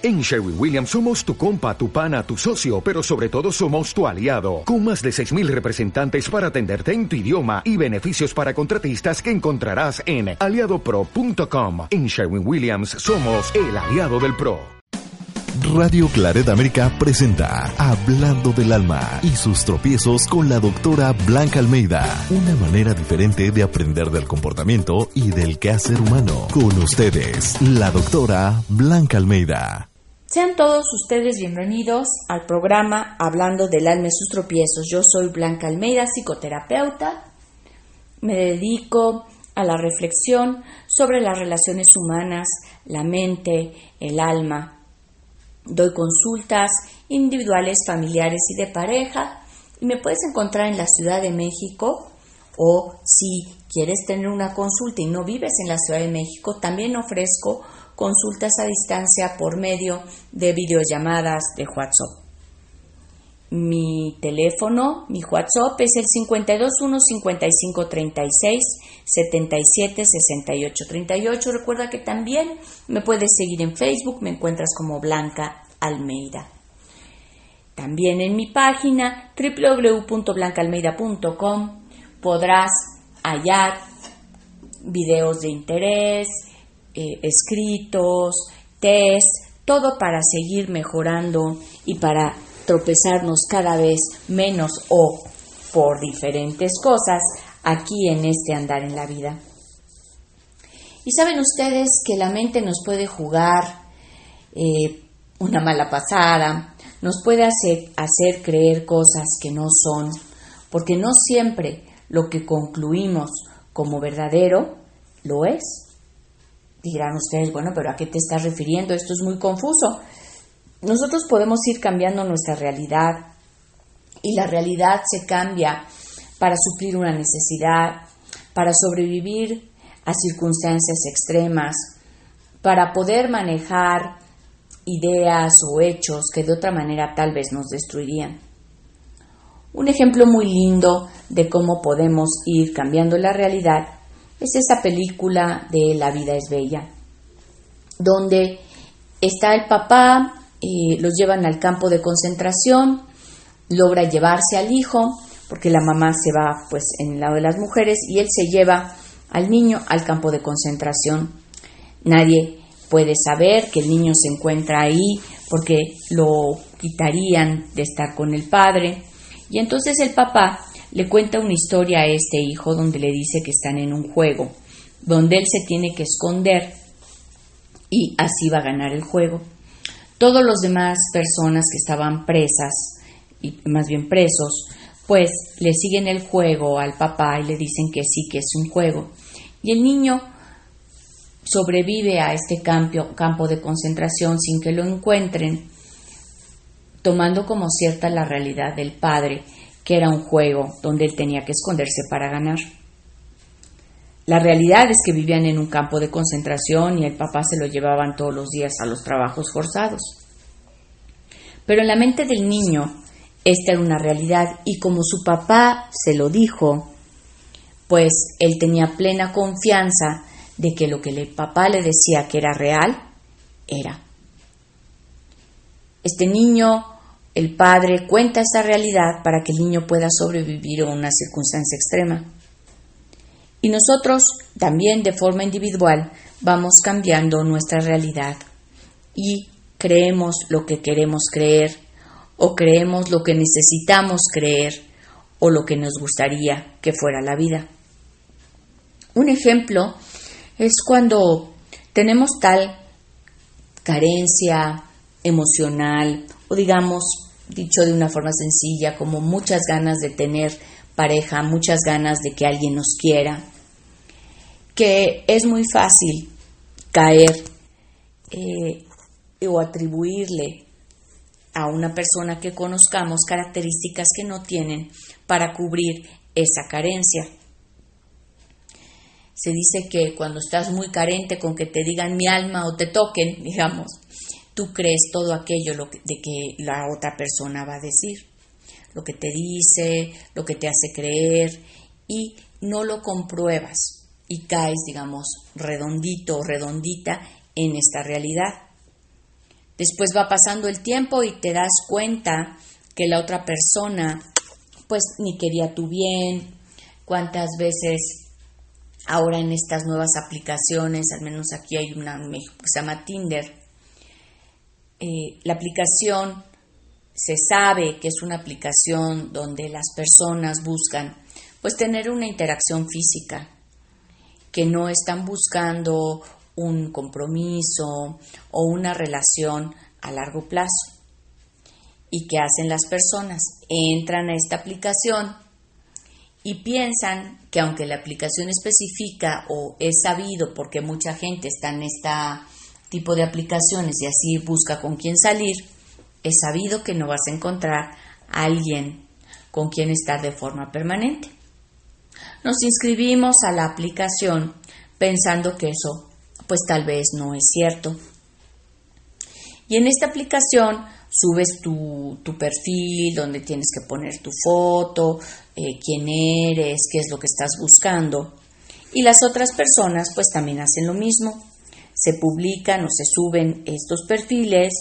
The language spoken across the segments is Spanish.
En Sherwin Williams somos tu compa, tu pana, tu socio, pero sobre todo somos tu aliado, con más de 6.000 representantes para atenderte en tu idioma y beneficios para contratistas que encontrarás en aliadopro.com. En Sherwin Williams somos el aliado del PRO. Radio Claret América presenta Hablando del Alma y sus tropiezos con la doctora Blanca Almeida. Una manera diferente de aprender del comportamiento y del quehacer humano. Con ustedes, la doctora Blanca Almeida. Sean todos ustedes bienvenidos al programa Hablando del alma y sus tropiezos. Yo soy Blanca Almeida, psicoterapeuta. Me dedico a la reflexión sobre las relaciones humanas, la mente, el alma. Doy consultas individuales, familiares y de pareja. Y me puedes encontrar en la Ciudad de México o si quieres tener una consulta y no vives en la Ciudad de México, también ofrezco consultas a distancia por medio de videollamadas de WhatsApp. Mi teléfono, mi WhatsApp es el 521 55 36 77 68 38. Recuerda que también me puedes seguir en Facebook, me encuentras como Blanca Almeida. También en mi página www.blancaalmeida.com podrás hallar videos de interés, eh, escritos, test, todo para seguir mejorando y para tropezarnos cada vez menos o por diferentes cosas aquí en este andar en la vida. Y saben ustedes que la mente nos puede jugar eh, una mala pasada, nos puede hacer, hacer creer cosas que no son, porque no siempre lo que concluimos como verdadero lo es. Dirán ustedes, bueno, pero ¿a qué te estás refiriendo? Esto es muy confuso. Nosotros podemos ir cambiando nuestra realidad y la realidad se cambia para suplir una necesidad, para sobrevivir a circunstancias extremas, para poder manejar ideas o hechos que de otra manera tal vez nos destruirían. Un ejemplo muy lindo de cómo podemos ir cambiando la realidad es esa película de La vida es bella, donde está el papá, eh, los llevan al campo de concentración, logra llevarse al hijo, porque la mamá se va pues en el lado de las mujeres y él se lleva al niño al campo de concentración. Nadie puede saber que el niño se encuentra ahí porque lo quitarían de estar con el padre. Y entonces el papá le cuenta una historia a este hijo donde le dice que están en un juego, donde él se tiene que esconder y así va a ganar el juego. Todos los demás personas que estaban presas, y más bien presos, pues le siguen el juego al papá y le dicen que sí, que es un juego. Y el niño sobrevive a este campo, campo de concentración sin que lo encuentren, tomando como cierta la realidad del padre que era un juego donde él tenía que esconderse para ganar. La realidad es que vivían en un campo de concentración y el papá se lo llevaban todos los días a los trabajos forzados. Pero en la mente del niño esta era una realidad y como su papá se lo dijo, pues él tenía plena confianza de que lo que el papá le decía que era real, era. Este niño el padre cuenta esa realidad para que el niño pueda sobrevivir a una circunstancia extrema. Y nosotros también de forma individual vamos cambiando nuestra realidad y creemos lo que queremos creer o creemos lo que necesitamos creer o lo que nos gustaría que fuera la vida. Un ejemplo es cuando tenemos tal carencia emocional o digamos, dicho de una forma sencilla, como muchas ganas de tener pareja, muchas ganas de que alguien nos quiera, que es muy fácil caer eh, o atribuirle a una persona que conozcamos características que no tienen para cubrir esa carencia. Se dice que cuando estás muy carente con que te digan mi alma o te toquen, digamos, tú crees todo aquello de que la otra persona va a decir, lo que te dice, lo que te hace creer y no lo compruebas y caes, digamos, redondito o redondita en esta realidad. Después va pasando el tiempo y te das cuenta que la otra persona pues ni quería tu bien. Cuántas veces ahora en estas nuevas aplicaciones, al menos aquí hay una en México que se llama Tinder, eh, la aplicación se sabe que es una aplicación donde las personas buscan pues tener una interacción física, que no están buscando un compromiso o una relación a largo plazo. ¿Y qué hacen las personas? Entran a esta aplicación y piensan que aunque la aplicación especifica o es sabido porque mucha gente está en este tipo de aplicaciones y así busca con quién salir, es sabido que no vas a encontrar a alguien con quien estar de forma permanente. Nos inscribimos a la aplicación pensando que eso pues tal vez no es cierto. Y en esta aplicación subes tu, perfil donde tienes que poner tu foto, eh, quién eres, qué es lo que estás buscando. Y las otras personas pues también hacen lo mismo. Se publican o se suben estos perfiles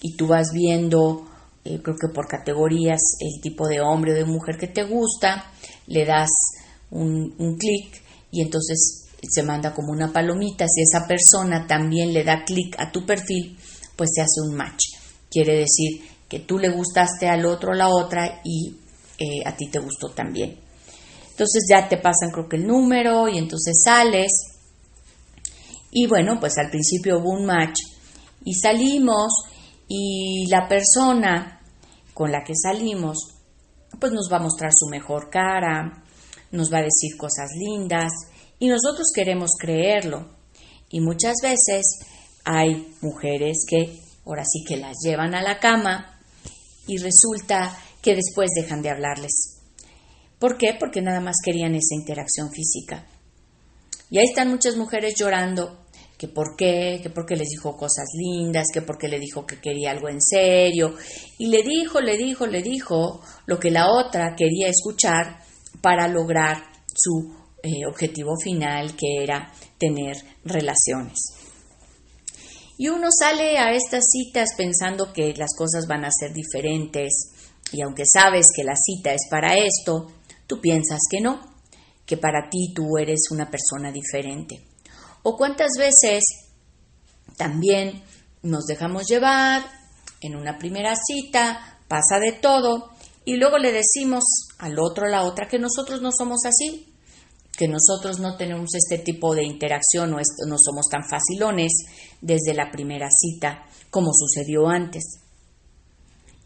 y tú vas viendo, eh, creo que por categorías, el tipo de hombre o de mujer que te gusta, le das un, clic y entonces se manda como una palomita. Si esa persona también le da clic a tu perfil, pues se hace un match. Quiere decir que tú le gustaste al otro o la otra y eh, a ti te gustó también. Entonces ya te pasan creo que el número y entonces sales. Y bueno, pues al principio hubo un match y salimos y la persona con la que salimos pues nos va a mostrar su mejor cara, nos va a decir cosas lindas y nosotros queremos creerlo. Y muchas veces hay mujeres que ahora sí que las llevan a la cama y resulta que después dejan de hablarles. ¿Por qué? Porque nada más querían esa interacción física. Y ahí están muchas mujeres llorando que por qué, que porque les dijo cosas lindas, que porque le dijo que quería algo en serio. Y le dijo, le dijo, le dijo lo que la otra quería escuchar para lograr su eh, objetivo final, que era tener relaciones. Y uno sale a estas citas pensando que las cosas van a ser diferentes y aunque sabes que la cita es para esto, tú piensas que no, que para ti tú eres una persona diferente. O cuántas veces también nos dejamos llevar en una primera cita, pasa de todo y luego le decimos al otro o la otra que nosotros no somos así, que nosotros no tenemos este tipo de interacción o no somos tan facilones desde la primera cita como sucedió antes.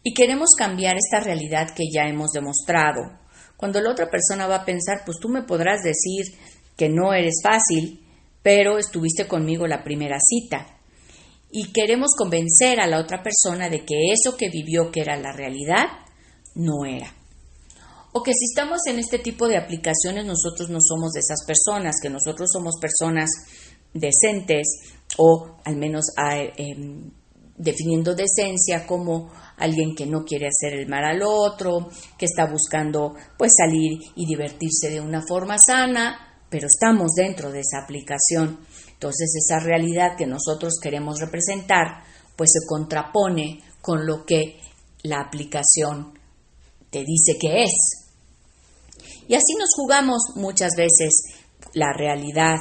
Y queremos cambiar esta realidad que ya hemos demostrado. Cuando la otra persona va a pensar, pues tú me podrás decir que no eres fácil, pero estuviste conmigo la primera cita. Y queremos convencer a la otra persona de que eso que vivió que era la realidad, no era o que si estamos en este tipo de aplicaciones nosotros no somos de esas personas, que nosotros somos personas decentes o al menos ah, em, definiendo decencia como alguien que no quiere hacer el mal al otro, que está buscando pues salir y divertirse de una forma sana, pero estamos dentro de esa aplicación. Entonces esa realidad que nosotros queremos representar pues se contrapone con lo que la aplicación te dice que es. Y así nos jugamos muchas veces la realidad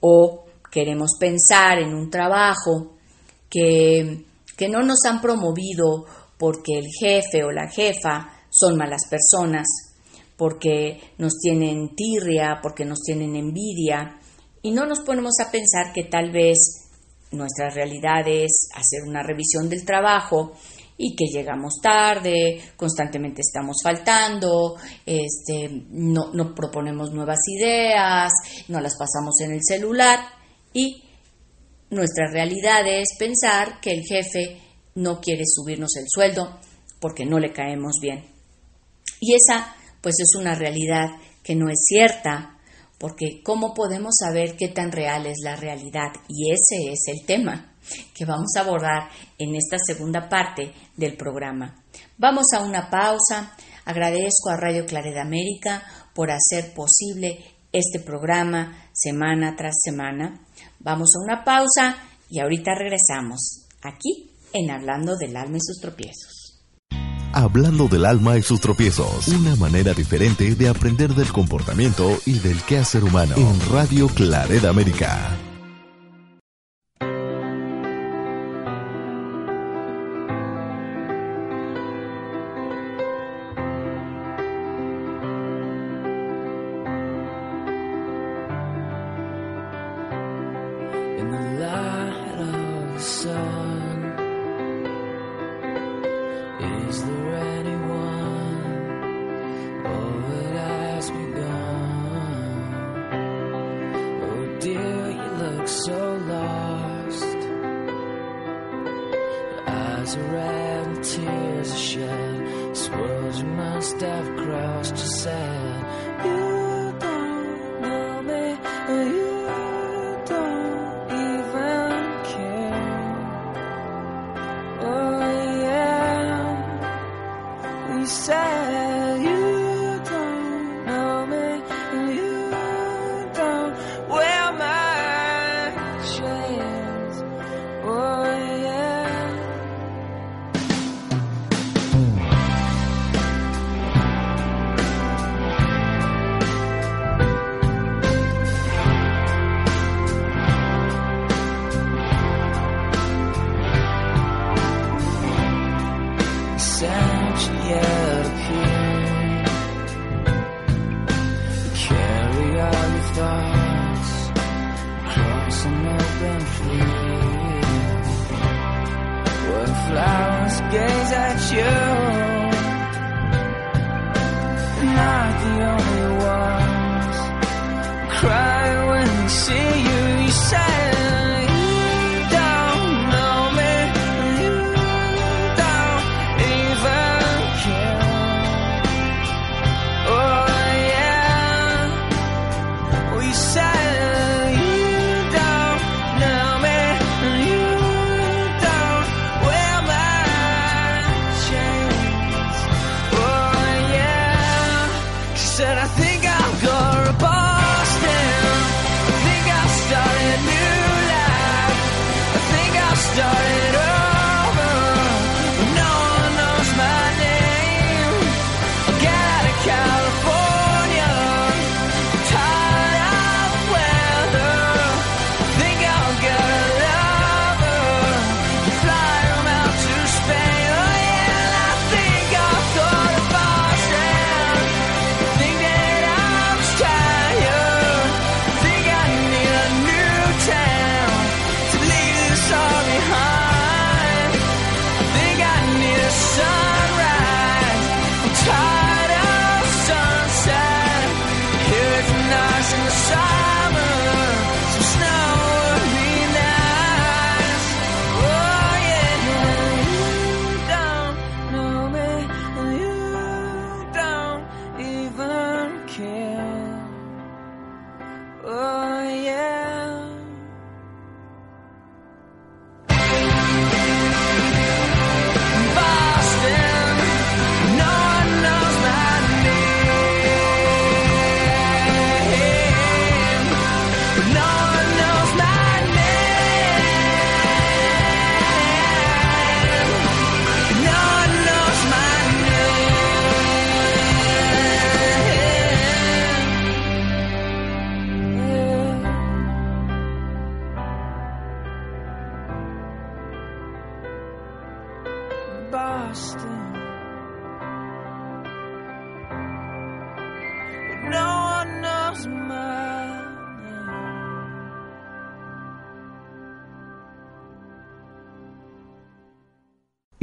o queremos pensar en un trabajo que, no nos han promovido porque el jefe o la jefa son malas personas, porque nos tienen tirria, porque nos tienen envidia, y no nos ponemos a pensar que tal vez nuestra realidad es hacer una revisión del trabajo y que llegamos tarde, constantemente estamos faltando, este, no, no proponemos nuevas ideas, no las pasamos en el celular y nuestra realidad es pensar que el jefe no quiere subirnos el sueldo porque no le caemos bien. Y esa pues es una realidad que no es cierta, porque ¿cómo podemos saber qué tan real es la realidad? Y ese es el tema que vamos a abordar en esta segunda parte del programa. Vamos a una pausa. Agradezco a Radio Claret América por hacer posible este programa semana tras semana. Vamos a una pausa y ahorita regresamos aquí en Hablando del alma y sus tropiezos. Hablando del alma y sus tropiezos, una manera diferente de aprender del comportamiento y del quehacer humano en Radio Claret América. must have crossed your sad.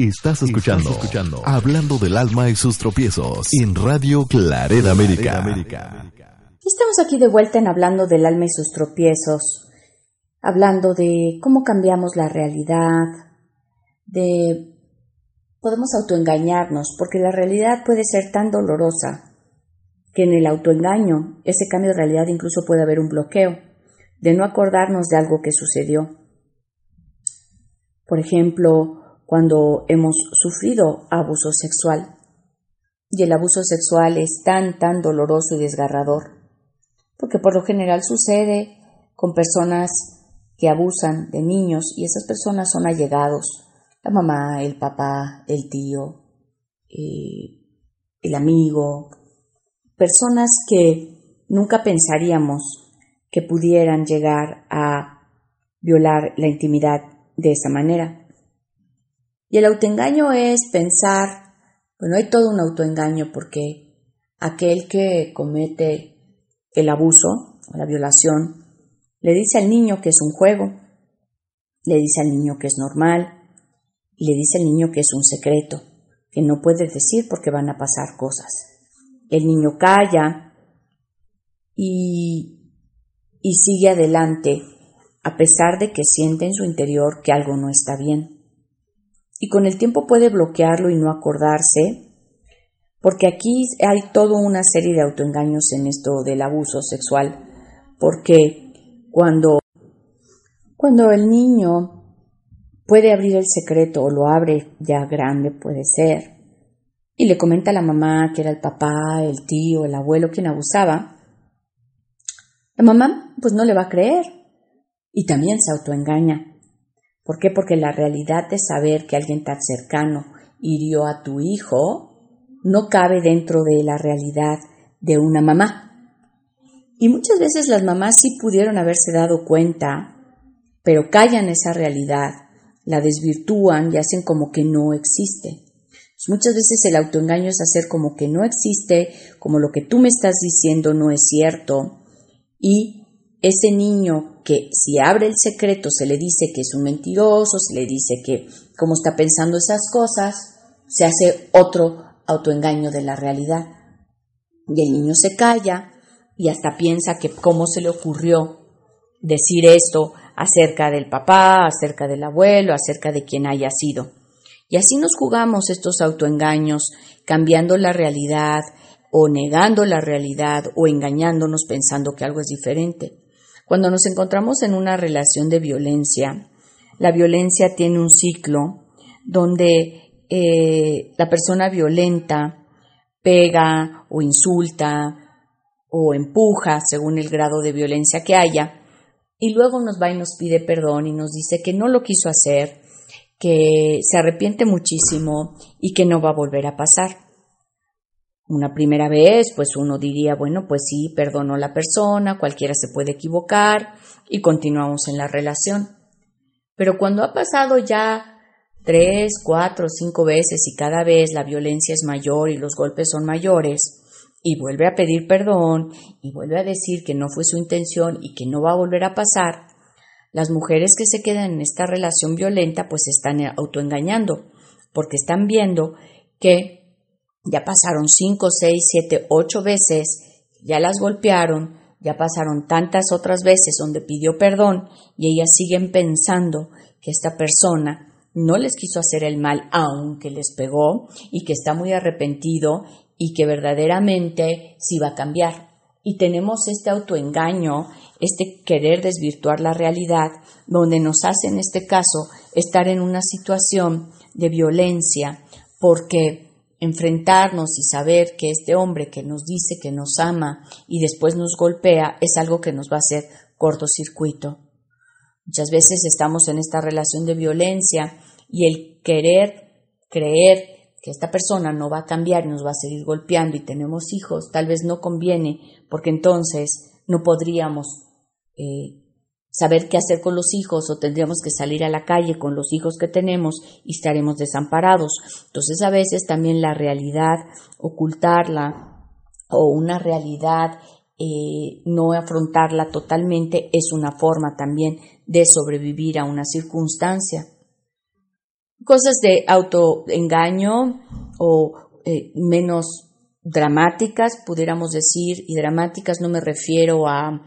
Estás escuchando, escuchando Hablando del alma y sus tropiezos en Radio Claret América. Estamos aquí de vuelta en Hablando del alma y sus tropiezos, hablando de cómo cambiamos la realidad, de podemos autoengañarnos, porque la realidad puede ser tan dolorosa que en el autoengaño, ese cambio de realidad incluso puede haber un bloqueo, de no acordarnos de algo que sucedió. Por ejemplo, cuando hemos sufrido abuso sexual. Y el abuso sexual es tan, tan doloroso y desgarrador, porque por lo general sucede con personas que abusan de niños y esas personas son allegados la mamá, el papá, el tío, eh, el amigo, personas que nunca pensaríamos que pudieran llegar a violar la intimidad de esa manera. Y el autoengaño es pensar, bueno, hay todo un autoengaño porque aquel que comete el abuso o la violación le dice al niño que es un juego, le dice al niño que es normal y le dice al niño que es un secreto, que no puede decir porque van a pasar cosas. El niño calla y, y sigue adelante a pesar de que siente en su interior que algo no está bien. Y con el tiempo puede bloquearlo y no acordarse, porque aquí hay toda una serie de autoengaños en esto del abuso sexual, porque cuando, cuando el niño puede abrir el secreto o lo abre ya grande, puede ser, y le comenta a la mamá que era el papá, el tío, el abuelo quien abusaba, la mamá pues no le va a creer y también se autoengaña. ¿Por qué? Porque la realidad de saber que alguien tan cercano hirió a tu hijo no cabe dentro de la realidad de una mamá. Y muchas veces las mamás sí pudieron haberse dado cuenta, pero callan esa realidad, la desvirtúan y hacen como que no existe. muchas veces el autoengaño es hacer como que no existe, como lo que tú me estás diciendo no es cierto, y ese niño que si abre el secreto se le dice que es un mentiroso, se le dice que como está pensando esas cosas, se hace otro autoengaño de la realidad. Y el niño se calla y hasta piensa que cómo se le ocurrió decir esto acerca del papá, acerca del abuelo, acerca de quien haya sido. Y así nos jugamos estos autoengaños, cambiando la realidad o negando la realidad o engañándonos pensando que algo es diferente. Cuando nos encontramos en una relación de violencia, la violencia tiene un ciclo donde eh, la persona violenta pega o insulta o empuja según el grado de violencia que haya, y luego nos va y nos pide perdón y nos dice que no lo quiso hacer, que se arrepiente muchísimo y que no va a volver a pasar. Una primera vez, pues uno diría, bueno, pues sí, perdonó a la persona, cualquiera se puede equivocar y continuamos en la relación. Pero cuando ha pasado ya tres, cuatro, cinco veces y cada vez la violencia es mayor y los golpes son mayores, y vuelve a pedir perdón y vuelve a decir que no fue su intención y que no va a volver a pasar, las mujeres que se quedan en esta relación violenta pues están autoengañando porque están viendo que ya pasaron cinco, seis, siete, ocho veces, ya las golpearon, ya pasaron tantas otras veces donde pidió perdón y ellas siguen pensando que esta persona no les quiso hacer el mal aunque les pegó y que está muy arrepentido y que verdaderamente sí va a cambiar. Y tenemos este autoengaño, este querer desvirtuar la realidad, donde nos hace en este caso estar en una situación de violencia, porque enfrentarnos y saber que este hombre que nos dice que nos ama y después nos golpea es algo que nos va a hacer cortocircuito. Muchas veces estamos en esta relación de violencia y el querer creer que esta persona no va a cambiar y nos va a seguir golpeando y tenemos hijos, tal vez no conviene porque entonces no podríamos eh, saber qué hacer con los hijos o tendríamos que salir a la calle con los hijos que tenemos y estaremos desamparados. Entonces a veces también la realidad, ocultarla o una realidad eh, no afrontarla totalmente es una forma también de sobrevivir a una circunstancia cosas de autoengaño o eh, menos dramáticas, pudiéramos decir, y dramáticas no me refiero a,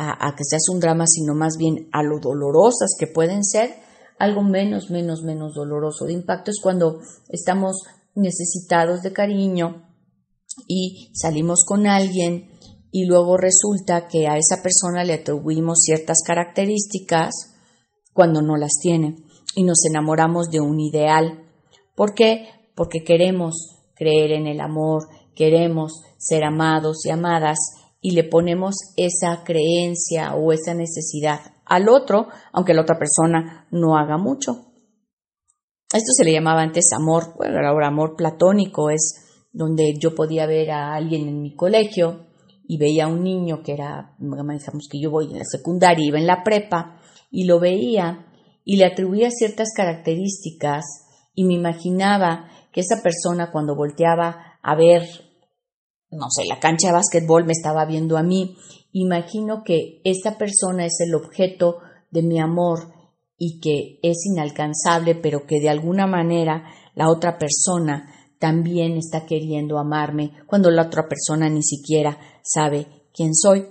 a, que seas un drama, sino más bien a lo dolorosas que pueden ser, algo menos, menos, menos doloroso de impacto es cuando estamos necesitados de cariño y salimos con alguien y luego resulta que a esa persona le atribuimos ciertas características cuando no las tiene y nos enamoramos de un ideal. ¿Por qué? Porque queremos creer en el amor, queremos ser amados y amadas y le ponemos esa creencia o esa necesidad al otro, aunque la otra persona no haga mucho. esto se le llamaba antes amor, bueno, ahora amor platónico, es donde yo podía ver a alguien en mi colegio y veía a un niño que era, digamos que yo voy en la secundaria, iba en la prepa, y lo veía y le atribuía ciertas características y me imaginaba que esa persona cuando volteaba a ver, no sé, la cancha de básquetbol me estaba viendo a mí, imagino que esta persona es el objeto de mi amor y que es inalcanzable, pero que de alguna manera la otra persona también está queriendo amarme cuando la otra persona ni siquiera sabe quién soy.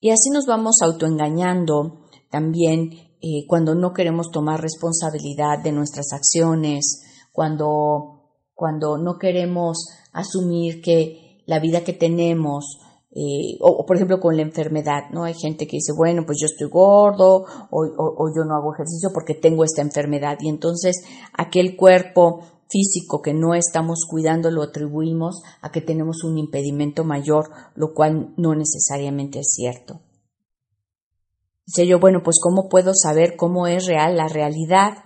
Y así nos vamos autoengañando también eh, cuando no queremos tomar responsabilidad de nuestras acciones, cuando, cuando no queremos asumir que la vida que tenemos eh, o, por ejemplo con la enfermedad, ¿no? Hay gente que dice, bueno, pues yo estoy gordo o, o, yo no hago ejercicio porque tengo esta enfermedad y entonces aquel cuerpo físico que no estamos cuidando lo atribuimos a que tenemos un impedimento mayor, lo cual no necesariamente es cierto. Dice yo, bueno, pues ¿cómo puedo saber cómo es real la realidad?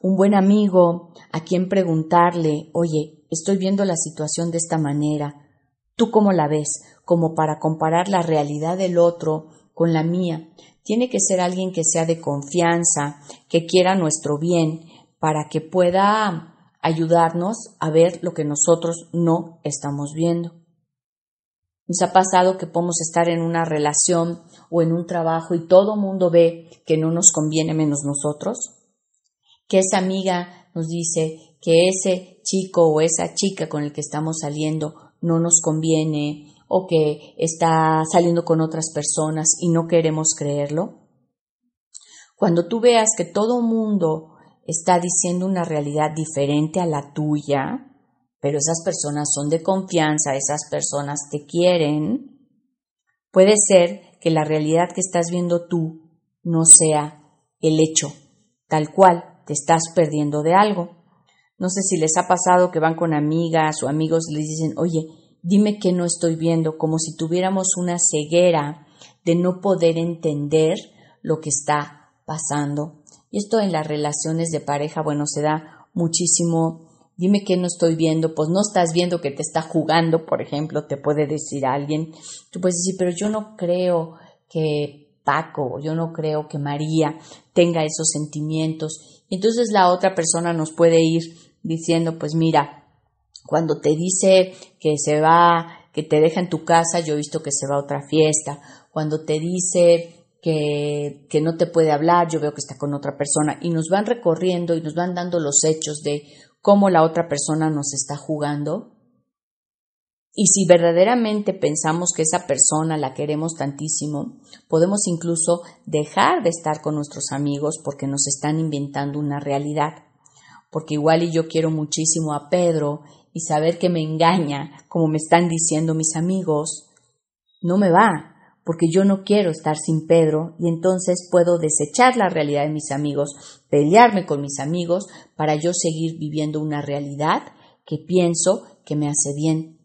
Un buen amigo a quien preguntarle, oye, estoy viendo la situación de esta manera, ¿tú cómo la ves? Como para comparar la realidad del otro con la mía. Tiene que ser alguien que sea de confianza, que quiera nuestro bien, para que pueda ayudarnos a ver lo que nosotros no estamos viendo. Nos ha pasado que podemos estar en una relación o en un trabajo y todo mundo ve que no nos conviene menos nosotros. Que esa amiga nos dice que ese chico o esa chica con el que estamos saliendo no nos conviene o que está saliendo con otras personas y no queremos creerlo. Cuando tú veas que todo mundo está diciendo una realidad diferente a la tuya, pero esas personas son de confianza, esas personas te quieren, puede ser que la realidad que estás viendo tú no sea el hecho, tal cual te estás perdiendo de algo. No sé si les ha pasado que van con amigas o amigos y les dicen, oye, dime que no estoy viendo, como si tuviéramos una ceguera de no poder entender lo que está pasando. Y esto en las relaciones de pareja, bueno, se da muchísimo. Dime que no estoy viendo, pues no estás viendo que te está jugando, por ejemplo, te puede decir alguien. Tú puedes decir, pero yo no creo que Paco, yo no creo que María tenga esos sentimientos. Entonces la otra persona nos puede ir diciendo, pues mira, cuando te dice que se va, que te deja en tu casa, yo he visto que se va a otra fiesta. Cuando te dice que, que no te puede hablar, yo veo que está con otra persona y nos van recorriendo y nos van dando los hechos de cómo la otra persona nos está jugando. Y si verdaderamente pensamos que esa persona la queremos tantísimo, podemos incluso dejar de estar con nuestros amigos porque nos están inventando una realidad. Porque igual y yo quiero muchísimo a Pedro y saber que me engaña, como me están diciendo mis amigos, no me va, porque yo no quiero estar sin Pedro y entonces puedo desechar la realidad de mis amigos, pelearme con mis amigos para yo seguir viviendo una realidad que pienso que me hace bien.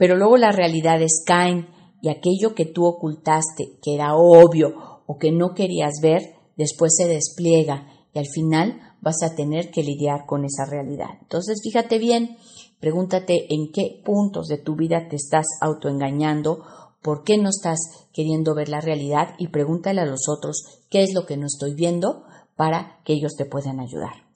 Pero luego las realidades caen y aquello que tú ocultaste, que era obvio o que no querías ver, después se despliega y al final vas a tener que lidiar con esa realidad. Entonces, fíjate bien, pregúntate en qué puntos de tu vida te estás autoengañando por qué no estás queriendo ver la realidad y pregúntale a los otros qué es lo que no estoy viendo para que ellos te puedan ayudar.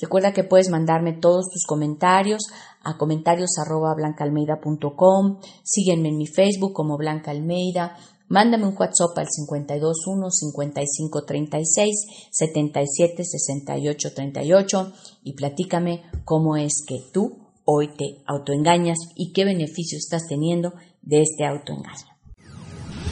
Recuerda que puedes mandarme todos tus comentarios a comentarios arroba blancaalmeida.com, sígueme en mi Facebook como Blanca Almeida, mándame un WhatsApp al 521 55 36 77 68 38 y platícame cómo es que tú hoy te autoengañas y qué beneficio estás teniendo de este autoengaño.